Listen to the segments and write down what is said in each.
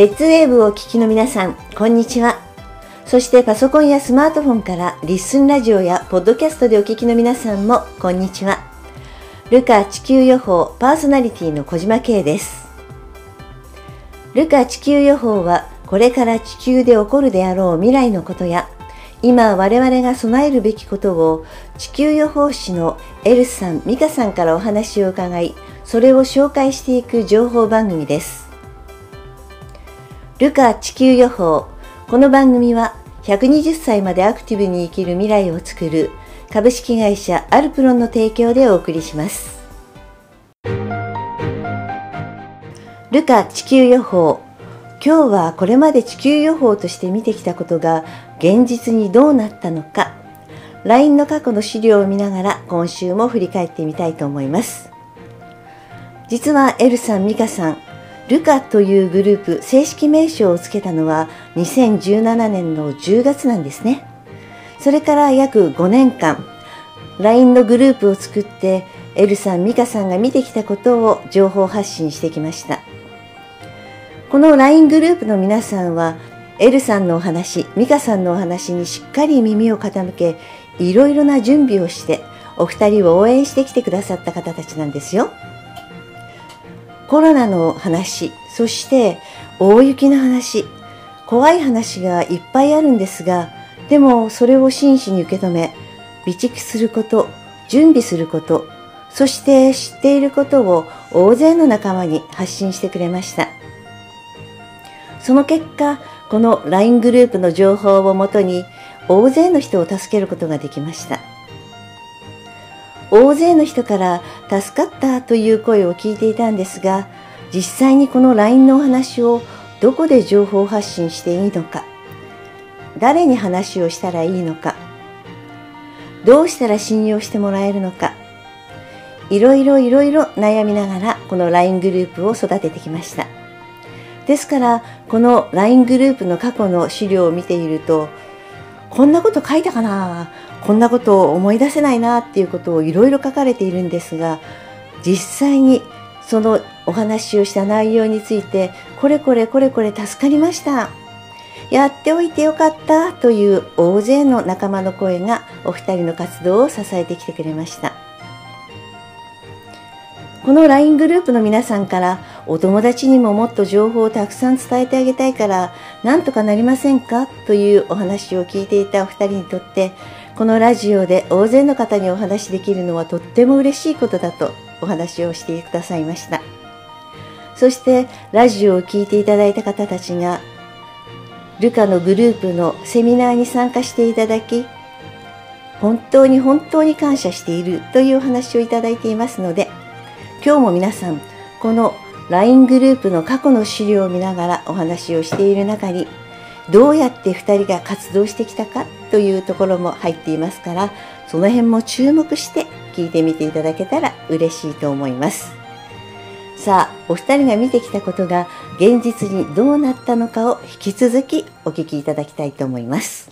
レッツウェーブをお聞きの皆さん、こんにちは。そしてパソコンやスマートフォンからリッスンラジオやポッドキャストでお聞きの皆さんも、こんにちは。ルカ地球予報パーソナリティの小島慶です。ルカ地球予報は、これから地球で起こるであろう未来のことや、今我々が備えるべきことを地球予報士のエルさん、ミカさんからお話を伺い、それを紹介していく情報番組です。ルカ地球予報。この番組は120歳までアクティブに生きる未来を作る株式会社アルプロンの提供でお送りします。ルカ地球予報。今日はこれまで地球予報として見てきたことが現実にどうなったのか LINE の過去の資料を見ながら今週も振り返ってみたいと思います実はエルさん、ミカさんルカというグループ正式名称を付けたのは2017年の10月なんですね。それから約5年間 LINE のグループを作ってエルさん、ミカさんが見てきたことを情報発信してきました。この LINE グループの皆さんはエルさんのお話、ミカさんのお話にしっかり耳を傾けいろいろな準備をしてお二人を応援してきてくださった方たちなんですよ。コロナの話、そして大雪の話、怖い話がいっぱいあるんですが、でもそれを真摯に受け止め、備蓄すること、準備すること、そして知っていることを大勢の仲間に発信してくれました。その結果、この LINE グループの情報をもとに大勢の人を助けることができました。大勢の人から助かったという声を聞いていたんですが、実際にこの LINE のお話をどこで情報発信していいのか、誰に話をしたらいいのか、どうしたら信用してもらえるのか、いろいろいろいろ悩みながらこの LINE グループを育ててきました。ですから、この LINE グループの過去の資料を見ていると、こんなこと書いたかなこんなことを思い出せないなっていうことをいろいろ書かれているんですが実際にそのお話をした内容についてこれこれこれこれ助かりました。やっておいてよかったという大勢の仲間の声がお二人の活動を支えてきてくれました。この LINE グループの皆さんからお友達にももっと情報をたくさん伝えてあげたいから何とかなりませんかというお話を聞いていたお二人にとってこのラジオで大勢の方にお話しできるのはとっても嬉しいことだとお話をしてくださいました。そしてラジオを聴いていただいた方たちがルカのグループのセミナーに参加していただき本当に本当に感謝しているというお話をいただいていますので今日も皆さんこの LINE グループの過去の資料を見ながらお話をしている中にどうやって2人が活動してきたかというところも入っていますからその辺も注目して聞いてみていただけたら嬉しいと思います。さあお二人が見てきたことが現実にどうなったのかを引き続きお聞きいただきたいと思います。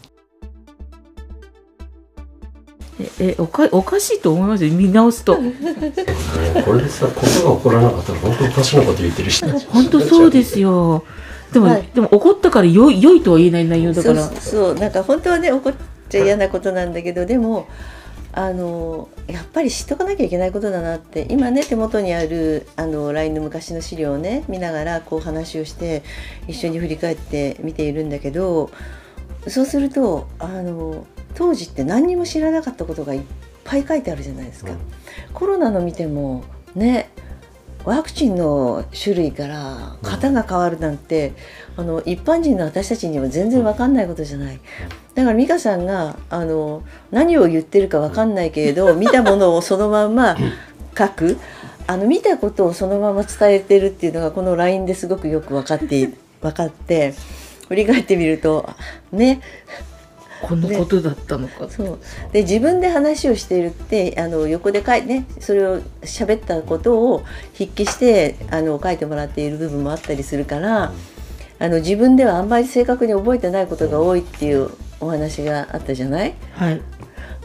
えおかおかしいと思いますよ。見直すと。これでさことが起こらなかったら本当おかしなこと言ってる人本当そうですよでも、はい、でも怒ったからよ良いとは言えない内容だから。そうなんか本当はね怒っちゃ嫌なことなんだけどでもあのやっぱり知っとかなきゃいけないことだなって。今ね手元にあるあの LINE の昔の資料をね見ながらこう話をして一緒に振り返って見ているんだけどそうするとあの当時って何にも知らなかったことがいっぱい書いてあるじゃないですか。コロナの見てもねワクチンの種類から型が変わるなんて、あの一般人の私たちには全然分かんないことじゃない。だから美香さんがあの何を言ってるか分かんないけれど 見たものをそのまま書くあの見たことをそのまま伝えてるっていうのがこの LINE ですごくよく分かって分かって振り返ってみるとねこんなことだったのか。そう。で自分で話をしているってあの横で書いねそれを喋ったことを筆記してあの書いてもらっている部分もあったりするから、あの自分ではあんまり正確に覚えてないことが多いっていうお話があったじゃない、はい、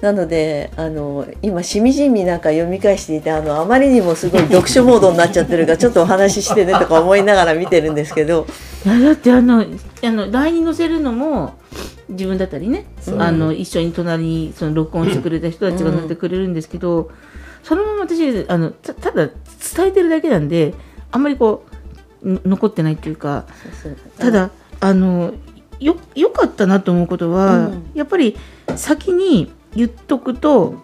なのであの今しみじみなんか読み返していてあのあまりにもすごい読書モードになっちゃってるからちょっとお話ししてねとか思いながら見てるんですけど。いやだってあのあの LINE に載せるのも自分だったりねあの一緒に隣にその録音してくれた人たちが載ってくれるんですけど、そのまま私あのたただ伝えてるだけなんであんまりこうの残ってないっていうかただあのよよかったなと思うことは、うん。やっぱり先に言っとくと、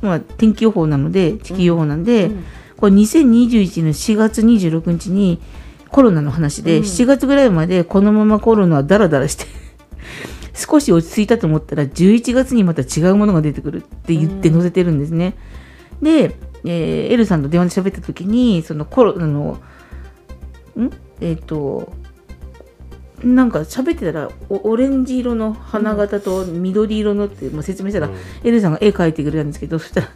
まあ、天気予報なので地球予報なんで、うん。これ2021年4月26日にコロナの話で、うん。7月ぐらいまでこのままコロナはダラダラして少し落ち着いたと思ったら11月にまた違うものが出てくるって言って載せてるんですね。で、えーエルさんと電話で喋った時にそのコロナのん？えっ、となんか喋ってたらおオレンジ色の花形と緑色のって、まあ、説明したら、うん。エルさんが絵描いてくれたんですけどそしたら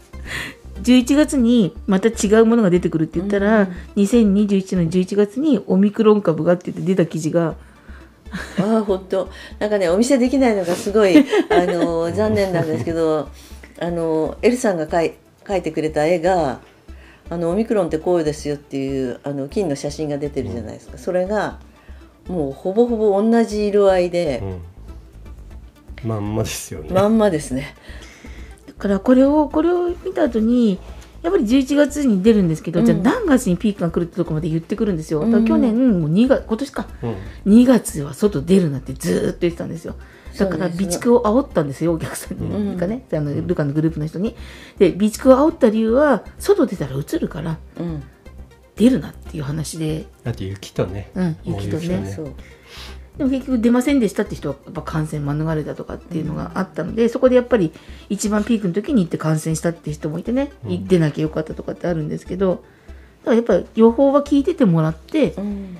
11月にまた違うものが出てくるって言ったら、うん。2021年11月にオミクロン株がって言って出た記事がああ本当なんかねお見せできないのがすごいあの 残念なんですけどあのエルさんが描い描いてくれた絵があのオミクロンってこうですよっていうあの金の写真が出てるじゃないですか、それがもうほぼほぼ同じ色合いでうん。まんまですよね、まんまですね。だからこれをこれを見た後にやっぱり11月に出るんですけど、うん。じゃあ何月にピークが来るってとこまで言ってくるんですよ。だから去年もう2月今年か。うん。2月は外出るなってずーっと言ってたんですよ。だから備蓄を煽ったんですよ、お客さんに。うん。がね、あのルカのグループの人に。で、備蓄を煽った理由は、外出たら映るから、うん、出るなっていう話で、あと雪とね、うん、もう雪とね。でも結局出ませんでしたって人はやっぱ感染免れたとかっていうのがあったので、そこでやっぱり一番ピークの時に行って感染したって人もいてね、うん。出なきゃよかったとかってあるんですけど、だからやっぱり予報は聞いててもらって、うん。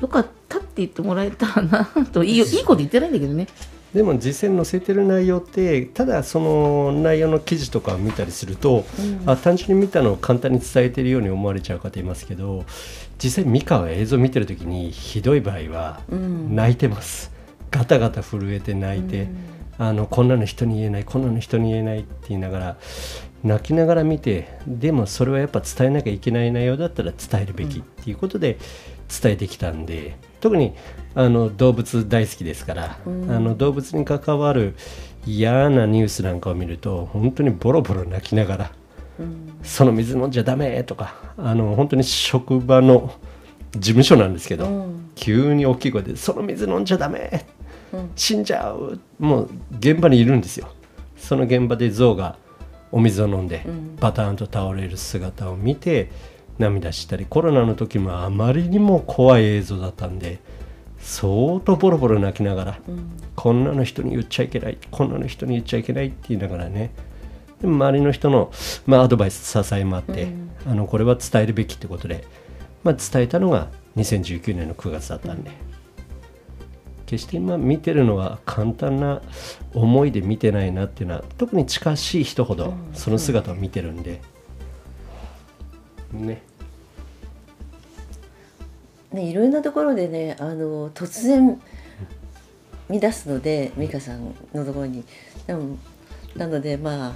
よかったって言ってもらえたらなといいよいいこと言ってないんだけどね。でも実際に載せてる内容ってただその内容の記事とかを見たりすると、うん。あ単純に見たのを簡単に伝えてるように思われちゃう方いますけど実際美香は映像見てる時にひどい場合はうん。泣いてます、ガタガタ震えて泣いて、あのこんなの人に言えないこんなの人に言えないって言いながら泣きながら見てでもそれはやっぱ伝えなきゃいけない内容だったら伝えるべきっていうことで伝えてきたんで特にあの動物大好きですから、うん。あの動物に関わる嫌なニュースなんかを見ると本当にボロボロ泣きながらうんその水飲んじゃダメとかあの本当に職場の事務所なんですけど、うん。急に大きい声で「その水飲んじゃダメうん。死んじゃうもう現場にいるんですよ。その現場で象がお水を飲んでうん。バターンと倒れる姿を見て涙したりコロナの時もあまりにも怖い映像だったんで相当ボロボロ泣きながらうん。こんなの人に言っちゃいけないこんなの人に言っちゃいけないって言いながらねでも周りの人の、まあ、アドバイス支えもあって、うん。あのこれは伝えるべきってことで、まあ、伝えたのが2019年の9月だったんで、決して今見てるのは簡単な思いで見てないなっていうのは特に近しい人ほどうん。その姿を見てるんで、ね。ね、いろいろなところでねあの突然見出すので美香さんのところに。でもなのでまあ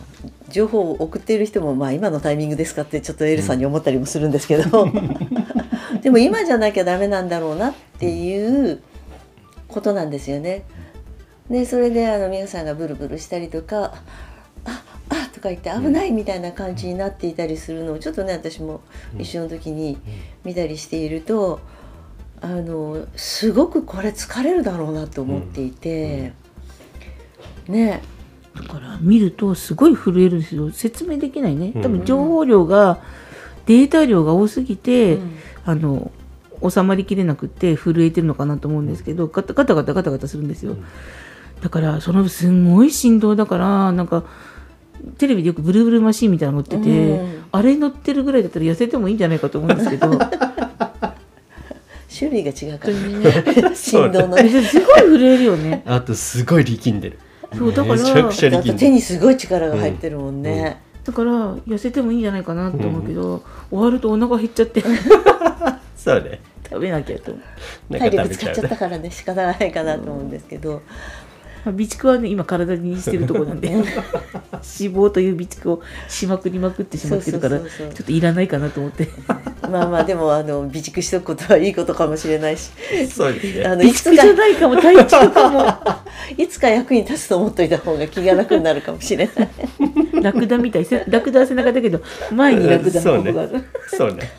情報を送っている人もまあ今のタイミングですかってちょっとエルさんに思ったりもするんですけど、でも今じゃなきゃダメなんだろうなっていうことなんですよね。でそれであの皆さんがブルブルしたりとか「ああとか言って危ないみたいな感じになっていたりするのをちょっとね私も一緒の時に見たりしているとあのすごくこれ疲れるだろうなと思っていて、ねだから見るとすごい震えるんですよ。説明できないね。うん。多分情報量が、データ量が多すぎて、うん。あの収まりきれなくて震えてるのかなと思うんですけどガタガタガタガタガタするんですよ、うん。だからそのすんごい振動だからなんかテレビでよくブルブルマシーンみたいなの乗ってて、うん。あれ乗ってるぐらいだったら痩せてもいいんじゃないかと思うんですけど。種類が違うか本当にねら 振動の すごい震えるよね。あとすごい力んでるそうだからめちゃくちゃ手にすごい力が入ってるもんね、だから痩せてもいいんじゃないかなと思うけど、終わるとお腹減っちゃって。そうね。食べなきゃと思う。なん体か食べちゃう力使っちゃったからね仕方がないかなと思うんですけどまあ、備蓄はね今体にしてるとこなんで脂肪という備蓄をしまくりまくってしまってるからそうそうそうそう。ちょっといらないかなと思って。まあまあでもあの備蓄しとくことはいいことかもしれないし。そうですね。あの備蓄いつかじゃないかも体調かも。いつか役に立つと思っといた方が気が楽になるかもしれない。ラクダみたい。せラクダは背中だけど前にラクダのここがある、そうね。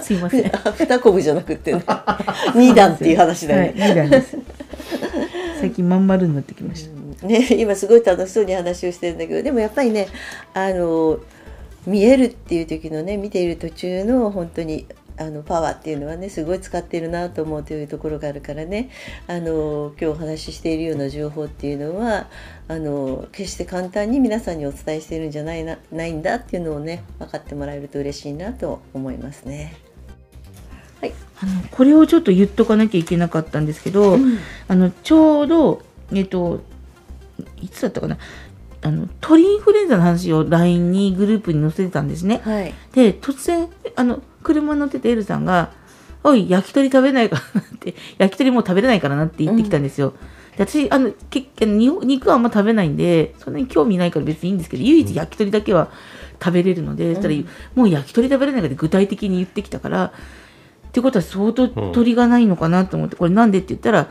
すいません。あ二コブじゃなくてね。二段っていう話だよね、はい、二段です最近まん丸になってきました、ね、今すごい楽しそうに話をしてるんだけどでもやっぱりねあの見えるっていう時のね見ている途中の本当にあのパワーっていうのはねすごい使ってるなと思うというところがあるからねあの今日お話ししているような情報っていうのはあの決して簡単に皆さんにお伝えしてるんじゃないなないんだっていうのをね分かってもらえると嬉しいなと思いますね。はい、あのこれをちょっと言っとかなきゃいけなかったんですけど、あのちょうどえっといつだったかな。あの鳥インフルエンザの話を LINE にグループに載せてたんですね。はい、で突然あの車乗っててエルさんが「おい焼き鳥食べないかな」って 焼き鳥もう食べれないからなって言ってきたんですよ。で私あのけ肉はあんま食べないんでそんなに興味ないから別にいいんですけど唯一焼き鳥だけは食べれるので、そしたらもう焼き鳥食べれないからって具体的に言ってきたからってことは相当鳥がないのかなと思って、これなんでって言ったら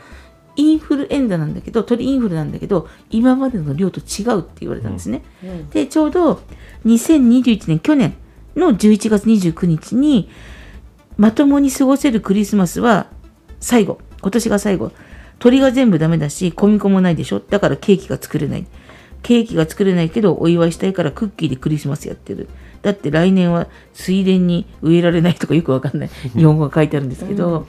インフルエンザなんだけど鳥インフルなんだけど今までの量と違うって言われたんですね。うん。でちょうど2021年去年の11月29日にまともに過ごせるクリスマスは最後。今年が最後。鳥が全部ダメだし小麦粉もないでしょ。だからケーキが作れない。ケーキが作れないけどお祝いしたいからクッキーでクリスマスやってるだって来年は水田に植えられないとかよくわかんない日本語が書いてあるんですけど、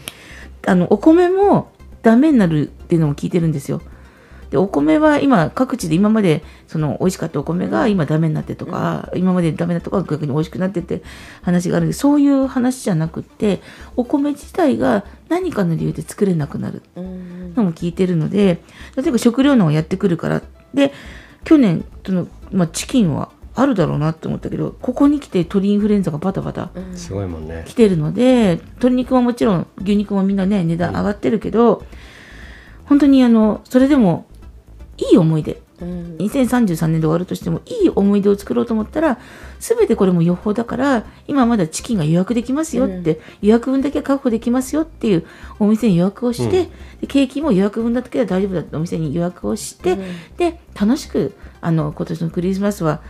あのお米もダメになるっていうのも聞いてるんですよ。でお米は今各地で今までその美味しかったお米が今ダメになってとか、今までダメなとこが逆に美味しくなってって話があるんでそういう話じゃなくってお米自体が何かの理由で作れなくなるうん。のも聞いてるので例えば食糧難がやってくるから。で去年その、まあ、チキンはあるだろうなって思ったけどここに来て鳥インフルエンザがバタバタすごいもんね。来てるので鶏肉ももちろん牛肉もみんなね値段上がってるけど、本当にあのそれでもいい思い出。うん。2033年で終わるとしてもいい思い出を作ろうと思ったら全てこれも予報だから今まだチキンが予約できますよって、予約分だけ確保できますよっていうお店に予約をして、うん。でケーキも予約分だけは大丈夫だってお店に予約をして、で楽しくあの今年のクリスマスは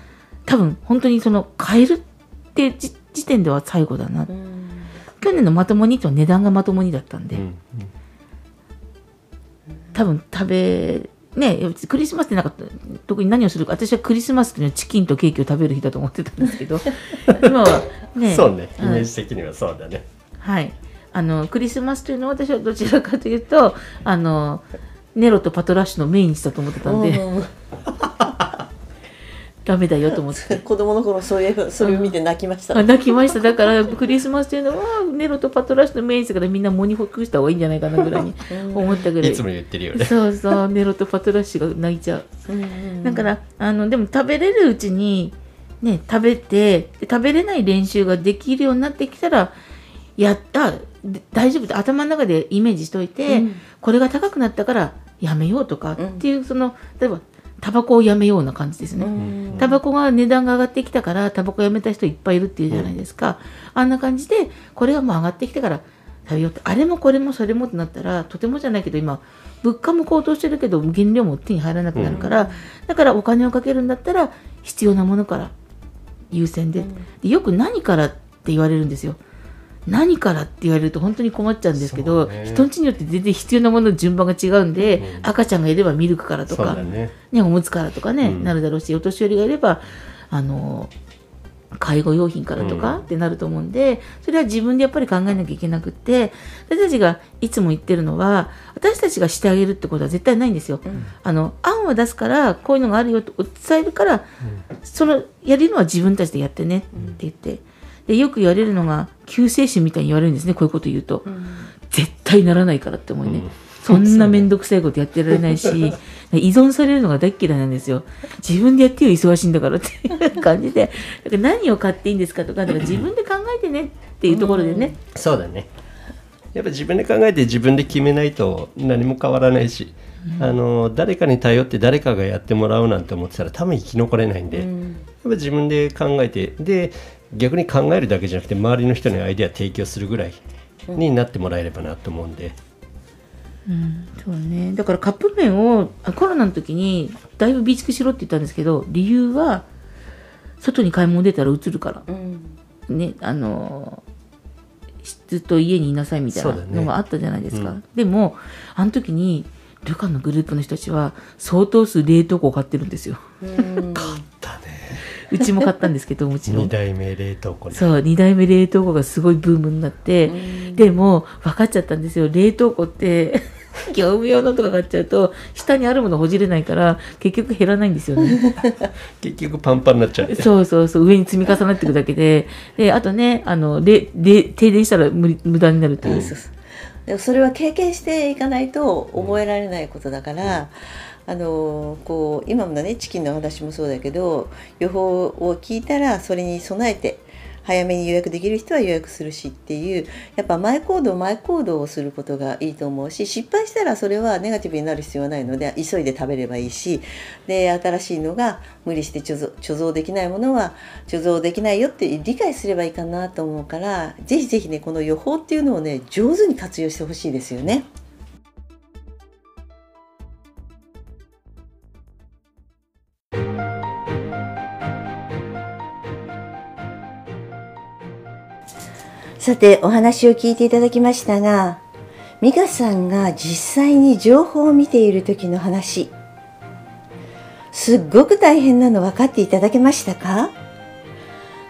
多分本当にその買えるって時時点では最後だな、うん去年のまともにと値段がまともにだったんで、うん多分食べねクリスマスってなんか特に何をするか。私はクリスマスっていうのはチキンとケーキを食べる日だと思ってたんですけど。今はね。そうね。イうんメージ的にはそうだね。はい。あのクリスマスというのは私はどちらかというとあのネロとパトラッシュのメインにしたと思ってたんで、うんダメだよと思って。子供の頃そういうそれを見て泣きました、あ泣きました。だからクリスマスというのはネロとパトラッシュのメインですからみんな喪に服した方がいいんじゃないかなぐらいに思ったぐらい。いつも言ってるよね。そうそうネロとパトラッシュが泣いちゃう。うんだからあのでも食べれるうちにね食べてで食べれない練習ができるようになってきたらやった。で大丈夫って頭の中でイメージしといて、うん。これが高くなったからやめようとかうんっていう、その例えばタバコをやめような感じですね。うん。タバコが値段が上がってきたからタバコやめた人いっぱいいるっていうじゃないですか、あんな感じでこれがもう上がってきてから食べようって。あれもこれもそれもってなったらとてもじゃないけど今物価も高騰してるけど原料も手に入らなくなるから、だからお金をかけるんだったら必要なものから優先で,、でよく何からって言われるんですよ何からって言われると本当に困っちゃうんですけど、ね。人んちによって全然必要なものの順番が違うんで、うん。赤ちゃんがいればミルクからとかね。ね、おむつからとかね、うん。なるだろうしお年寄りがいればあの介護用品からとかうん。ってなると思うんで、それは自分でやっぱり考えなきゃいけなくって私たちがいつも言ってるのは私たちがしてあげるってことは絶対ないんですよ。うん。あの案を出すからこういうのがあるよと伝えるから、そのやれるのは自分たちでやってねって言って、でよく言われるのが救世主みたいに言われるんですねこういうこと言うと。絶対ならないからって思いね、うん。そんな面倒くさいことやってられないし依存されるのが大っ嫌いなんですよ。自分でやってよ忙しいんだからってい う感じで。だから何を買っていいんですかとかだから自分で考えてねっていうところでね、そうだね。やっぱ自分で考えて自分で決めないと何も変わらないしあの誰かに頼って誰かがやってもらうなんて思ってたら多分生き残れないんで、やっぱ自分で考えてで逆に考えるだけじゃなくて周りの人にアイデア提供するぐらいになってもらえればなと思うんで。うん、そうね。だからカップ麺をあコロナの時にだいぶ備蓄しろって言ったんですけど、理由は外に買い物出たら映るから。うんね、あのずっと家にいなさいみたいなのがあったじゃないですか。うんでもあの時に旅館のグループの人たちは相当数冷凍庫を買ってるんですよ。うんだね うちも買ったんですけどもちろ2ん。代目冷凍庫にそう2代目冷凍庫がすごいブームになって、でも分かっちゃったんですよ。冷凍庫って 業務用のとか買っちゃうと下にあるものほじれないから結局減らないんですよね。結局パンパンになっちゃってそうそうそう。上に積み重なっていくだけで。であとねあのれれ停電したら無無駄になるという。そうそうでもそれは経験していかないと覚えられないことだから、あのこう今のねチキンの話もそうだけど予報を聞いたらそれに備えて早めに予約できる人は予約するしっていうやっぱ前行動前行動をすることがいいと思うし失敗したらそれはネガティブになる必要はないので急いで食べればいいしで新しいのが無理して貯蔵貯蔵できないものは貯蔵できないよって理解すればいいかなと思うからぜひぜひねこの予報っていうのをね上手に活用してほしいですよね。さてお話を聞いていただきましたが美香さんが実際に情報を見ている時の話すっごく大変なの分かっていただけましたか？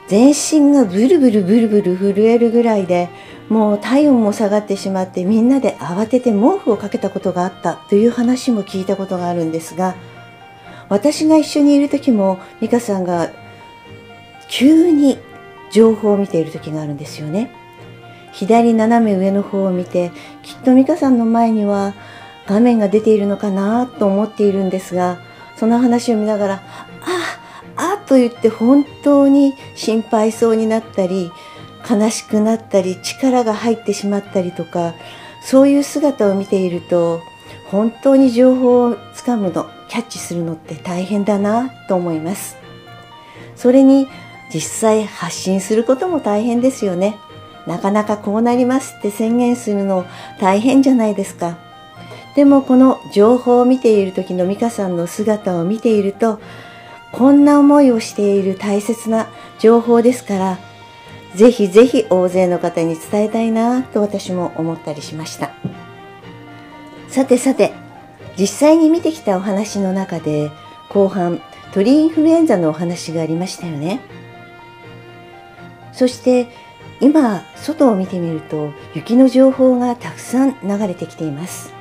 全身がブルブルブルブル震えるぐらいでもう体温も下がってしまってみんなで慌てて毛布をかけたことがあったという話も聞いたことがあるんですが私が一緒にいる時も美香さんが急に情報を見ている時があるんですよね。左斜め上の方を見てきっと美香さんの前には画面が出ているのかなと思っているんですがその話を見ながら「ああ」と言って本当に心配そうになったり悲しくなったり力が入ってしまったりとかそういう姿を見ていると本当に情報をつかむのキャッチするのって大変だなと思います。それに実際発信することも大変ですよね。なかなかこうなりますって宣言するの大変じゃないですか。でもこの情報を見ている時の美香さんの姿を見ているとこんな思いをしている大切な情報ですからぜひぜひ大勢の方に伝えたいなと私も思ったりしました。さてさて実際に見てきたお話の中で後半鳥インフルエンザのお話がありましたよね。そして今外を見てみると雪の情報がたくさん流れてきています。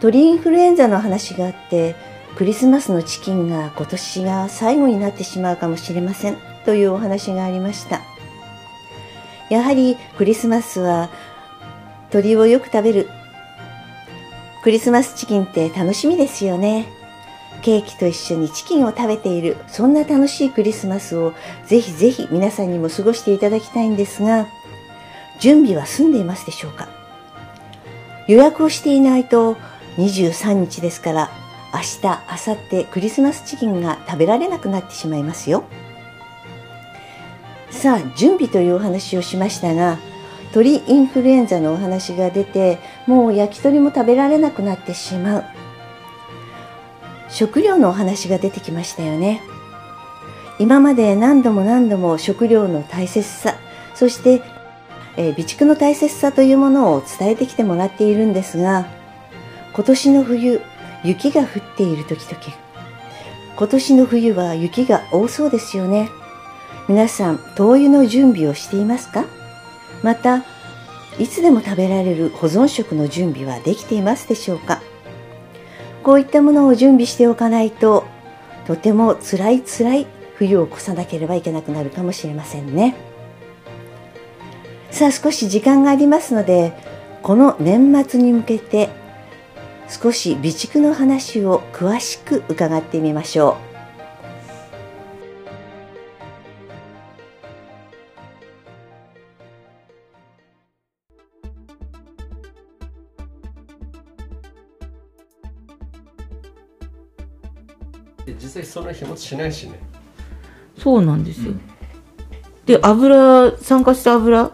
鳥インフルエンザの話があってクリスマスのチキンが今年が最後になってしまうかもしれませんというお話がありました。やはりクリスマスは鳥をよく食べる。クリスマスチキンって楽しみですよね。ケーキと一緒にチキンを食べているそんな楽しいクリスマスをぜひぜひ皆さんにも過ごしていただきたいんですが準備は済んでいますでしょうか？予約をしていないと23日ですから明日明後日クリスマスチキンが食べられなくなってしまいますよ。さあ準備というお話をしましたが鳥インフルエンザのお話が出てもう焼き鳥も食べられなくなってしまう。食料のお話が出てきましたよね。今まで何度も何度も食料の大切さそして、えー備蓄の大切さというものを伝えてきてもらっているんですが今年の冬雪が降っている時々今年の冬は雪が多そうですよね。皆さん灯油の準備をしていますか？またいつでも食べられる保存食の準備はできていますでしょうか？こういったものを準備しておかないととても辛い辛い冬を越さなければいけなくなるかもしれませんね。さあ少し時間がありますのでこの年末に向けて少し備蓄の話を詳しく伺ってみましょう。そんな日持ちしないしね。そうなんですよ。で、油、酸化した油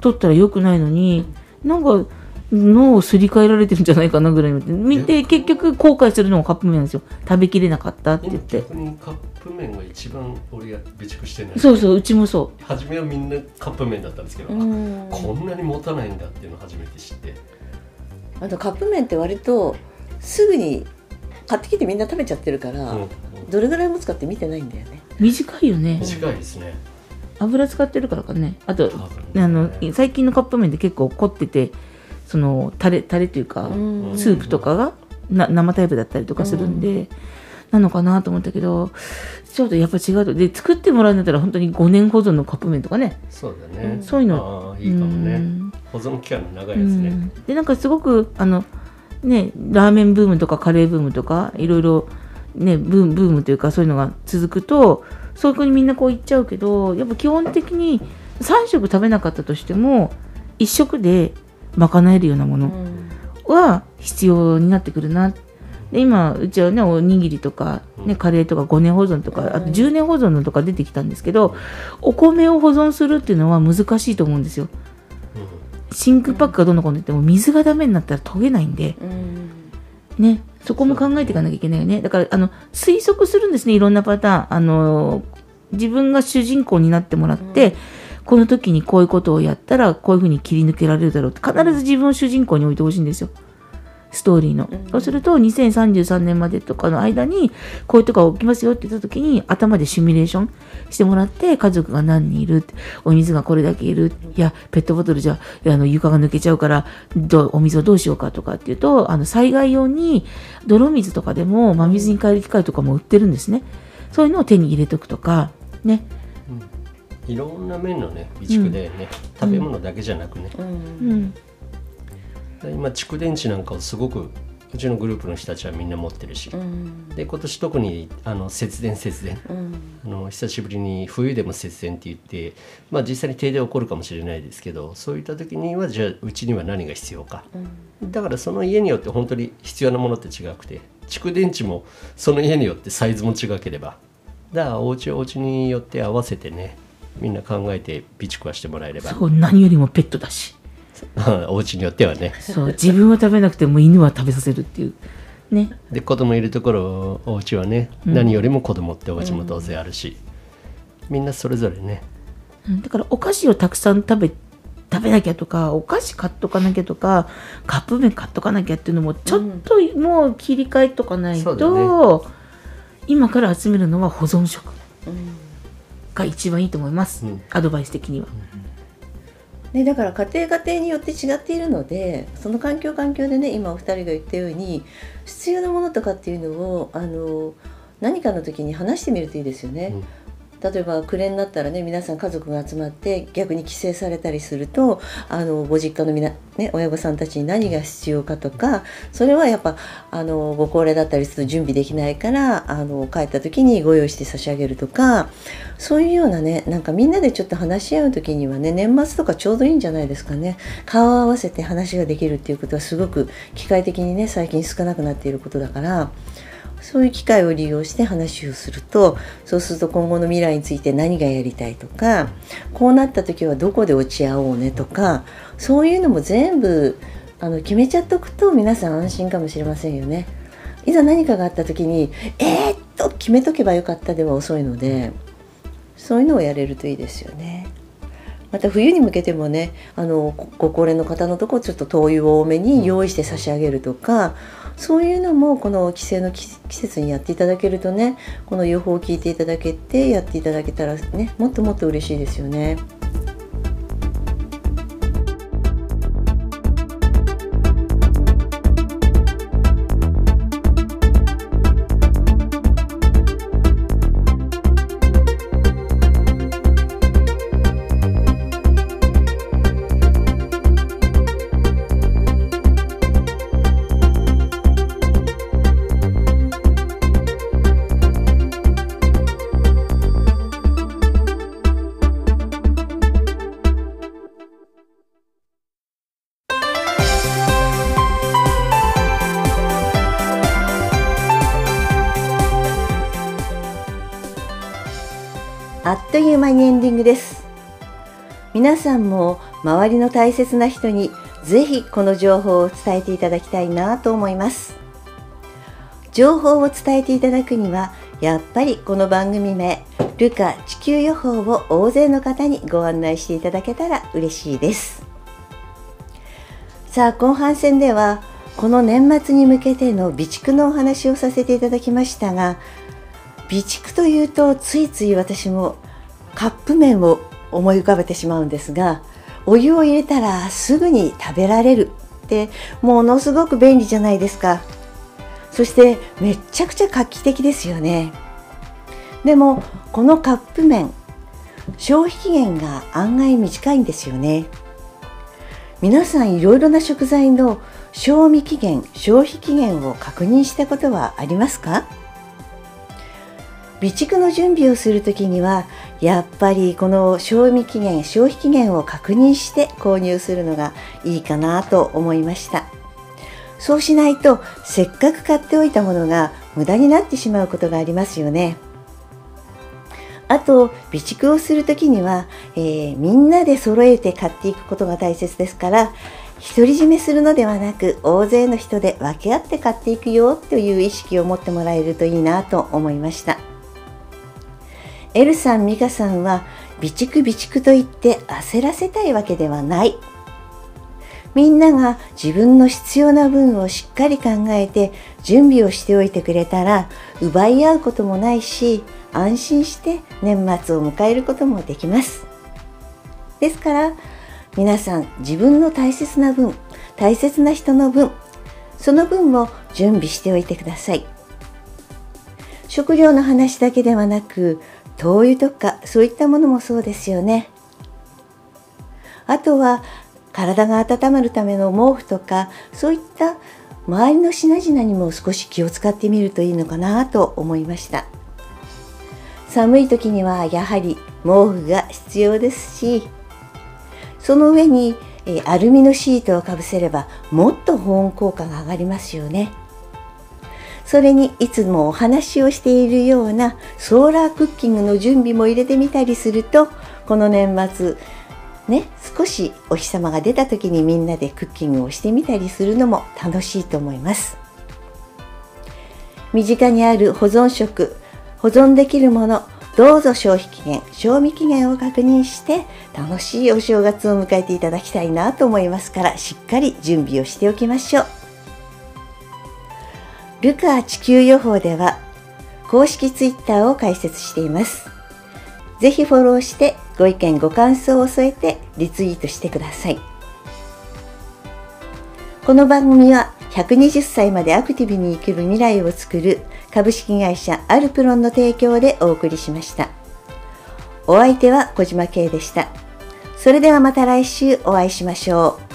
取ったら良くないのに、なんか脳をすり替えられてるんじゃないかなぐらい見て、見て結局後悔するのがカップ麺なんですよ。食べきれなかったって言って。逆にカップ麺が一番俺が備蓄してない。そうそう、うちもそ初めはみんなカップ麺だったんですけど、うん。こんなに持たないんだっていうのを初めて知って。あとカップ麺って割とすぐに買ってきてみんな食べちゃってるから、うんうんどれぐらい持つかって見てないんだよね。う。短いよね。短いですね。油使ってるからかね。あと、ね。あの、最近のカップ麺って結構凝ってて、その、タレ、タレというか、うん。スープとかがな生タイプだったりとかするんで、なのかなと思ったけどちょっとやっぱ違うと。で作ってもらうんだったら本当に5年保存のカップ麺とかね。そうだね、うんそういうの。ああいいかもね。うん。保存期間の長ういやつね、ん。でなんかすごくあのねラーメンブームとかカレーブームとかいろいろねブームブームというかそういうのが続くとそこにみんなこう行っちゃうけどやっぱ基本的に3食食べなかったとしても1食で賄えるようなもの、は必要になってくるな。で今うちはねおにぎりとか、ね、カレーとか5年保存とかあと10年保存のとか出てきたんですけどお米を保存するっていうのは難しいと思うんですよ。真空パックがどんどんこんどん言っても水がダメになったら研げないんで。うん。ねそこも考えていかなきゃいけないよね。だからあの推測するんですね。いろんなパターン。あの自分が主人公になってもらって、この時にこういうことをやったらこういうふうに切り抜けられるだろうって。必ず自分を主人公に置いてほしいんですよストーリーの、うん。そうすると2033年までとかの間にこういうとこが起きますよって言った時に頭でシミュレーションしてもらって家族が何人いるお水がこれだけいるいやペットボトルじゃあの床が抜けちゃうからどうお水をどうしようかとかっていうとあの災害用に泥水とかでも真水に変える機械とかも売ってるんですね。そういうのを手に入れとくとかね。いろんな面のね備蓄だよね、食べ物だけじゃなくね、ううんん今蓄電池なんかをすごくうちのグループの人たちはみんな持ってるし、うん。で今年特にあの節電節電。うん。あの久しぶりに冬でも節電って言って、まあ、実際に停電起こるかもしれないですけどそういった時にはじゃあうちには何が必要か。だからその家によって本当に必要なものって違くて蓄電池もその家によってサイズも違ければ。だからお家お家によって合わせてねみんな考えて備蓄はしてもらえれば。そう何よりもペットだし お家によってはね。そう自分は食べなくても犬は食べさせるっていう。ね。で子供いるところお家はね、何よりも子供ってお家も当然あるし、みんなそれぞれね。うんだからお菓子をたくさん食べ食べなきゃとかお菓子買っとかなきゃとかカップ麺買っとかなきゃっていうのもちょっともう切り替えとかないと、今から集めるのは保存食うん。が一番いいと思います、うん。アドバイス的には。ね、だから家庭家庭によって違っているのでその環境環境でね今お二人が言ったように必要なものとかっていうのをあの何かの時に話してみるといいですよね。例えば暮れになったらね皆さん家族が集まって逆に帰省されたりするとあのご実家のみ、ね、親御さんたちに何が必要かとかそれはやっぱあのご高齢だったりすると準備できないからあの帰った時にご用意して差し上げるとかそういうようなねなんかみんなでちょっと話し合う時にはね年末とかちょうどいいんじゃないですかね顔を合わせて話ができるっていうことはすごく機械的にね最近少なくなっていることだから。そういう機会を利用して話をするとそうすると今後の未来について何がやりたいとかこうなった時はどこで落ち合おうねとかそういうのも全部あの決めちゃっておくと皆さん安心かもしれませんよね。いざ何かがあった時にえー、っと決めとけばよかったでは遅いのでそういうのをやれるといいですよね。また冬に向けてもねあのご高齢の方のとこちょっと灯油を多めに用意して差し上げるとかそういうのもこの帰省の季節にやっていただけるとねこの予報を聞いていただけてやっていただけたらねもっともっと嬉しいですよね。あっという間にエンディングです。皆さんも周りの大切な人にぜひこの情報を伝えていただきたいなと思います。情報を伝えていただくにはやっぱりこの番組名ルカ地球予報を大勢の方にご案内していただけたら嬉しいです。さあ後半戦ではこの年末に向けての備蓄のお話をさせていただきましたが備蓄というとついつい私もカップ麺を思い浮かべてしまうんですがお湯を入れたらすぐに食べられるってものすごく便利じゃないですか。そしてめっちゃくちゃ画期的ですよね。でもこのカップ麺消費期限が案外短いんですよね。皆さんいろいろな食材の賞味期限消費期限を確認したことはありますか？備蓄の準備をするときにはやっぱりこの賞味期限消費期限を確認して購入するのがいいかなと思いましたそうしないとせっかく買っておいたものが無駄になってしまうことがありますよねあと備蓄をするときには、えー、みんなで揃えて買っていくことが大切ですから独り占めするのではなく大勢の人で分け合って買っていくよという意識を持ってもらえるといいなと思いました。エルさん、ミカさんは備蓄備蓄と言って焦らせたいわけではない。みんなが自分の必要な分をしっかり考えて準備をしておいてくれたら奪い合うこともないし安心して年末を迎えることもできます。ですから皆さん自分の大切な分、大切な人の分、その分を準備しておいてください。食料の話だけではなく灯油とかそういったものもそうですよね。あとは体が温まるための毛布とかそういった周りの品々にも少し気を使ってみるといいのかなと思いました寒い時にはやはり毛布が必要ですしその上にアルミのシートをかぶせればもっと保温効果が上がりますよねそれにいつもお話をしているようなソーラークッキングの準備も入れてみたりするとこの年末ね少しお日様が出た時にみんなでクッキングをしてみたりするのも楽しいと思います。身近にある保存食保存できるものどうぞ消費期限賞味期限を確認して楽しいお正月を迎えていただきたいなと思いますからしっかり準備をしておきましょう。ルカ地球予報では公式ツイッターを開設しています。ぜひフォローしてご意見ご感想を添えてリツイートしてください。この番組は120歳までアクティブに生きる未来を作る株式会社アルプロンの提供でお送りしました。お相手は小島慶でした。それではまた来週お会いしましょう。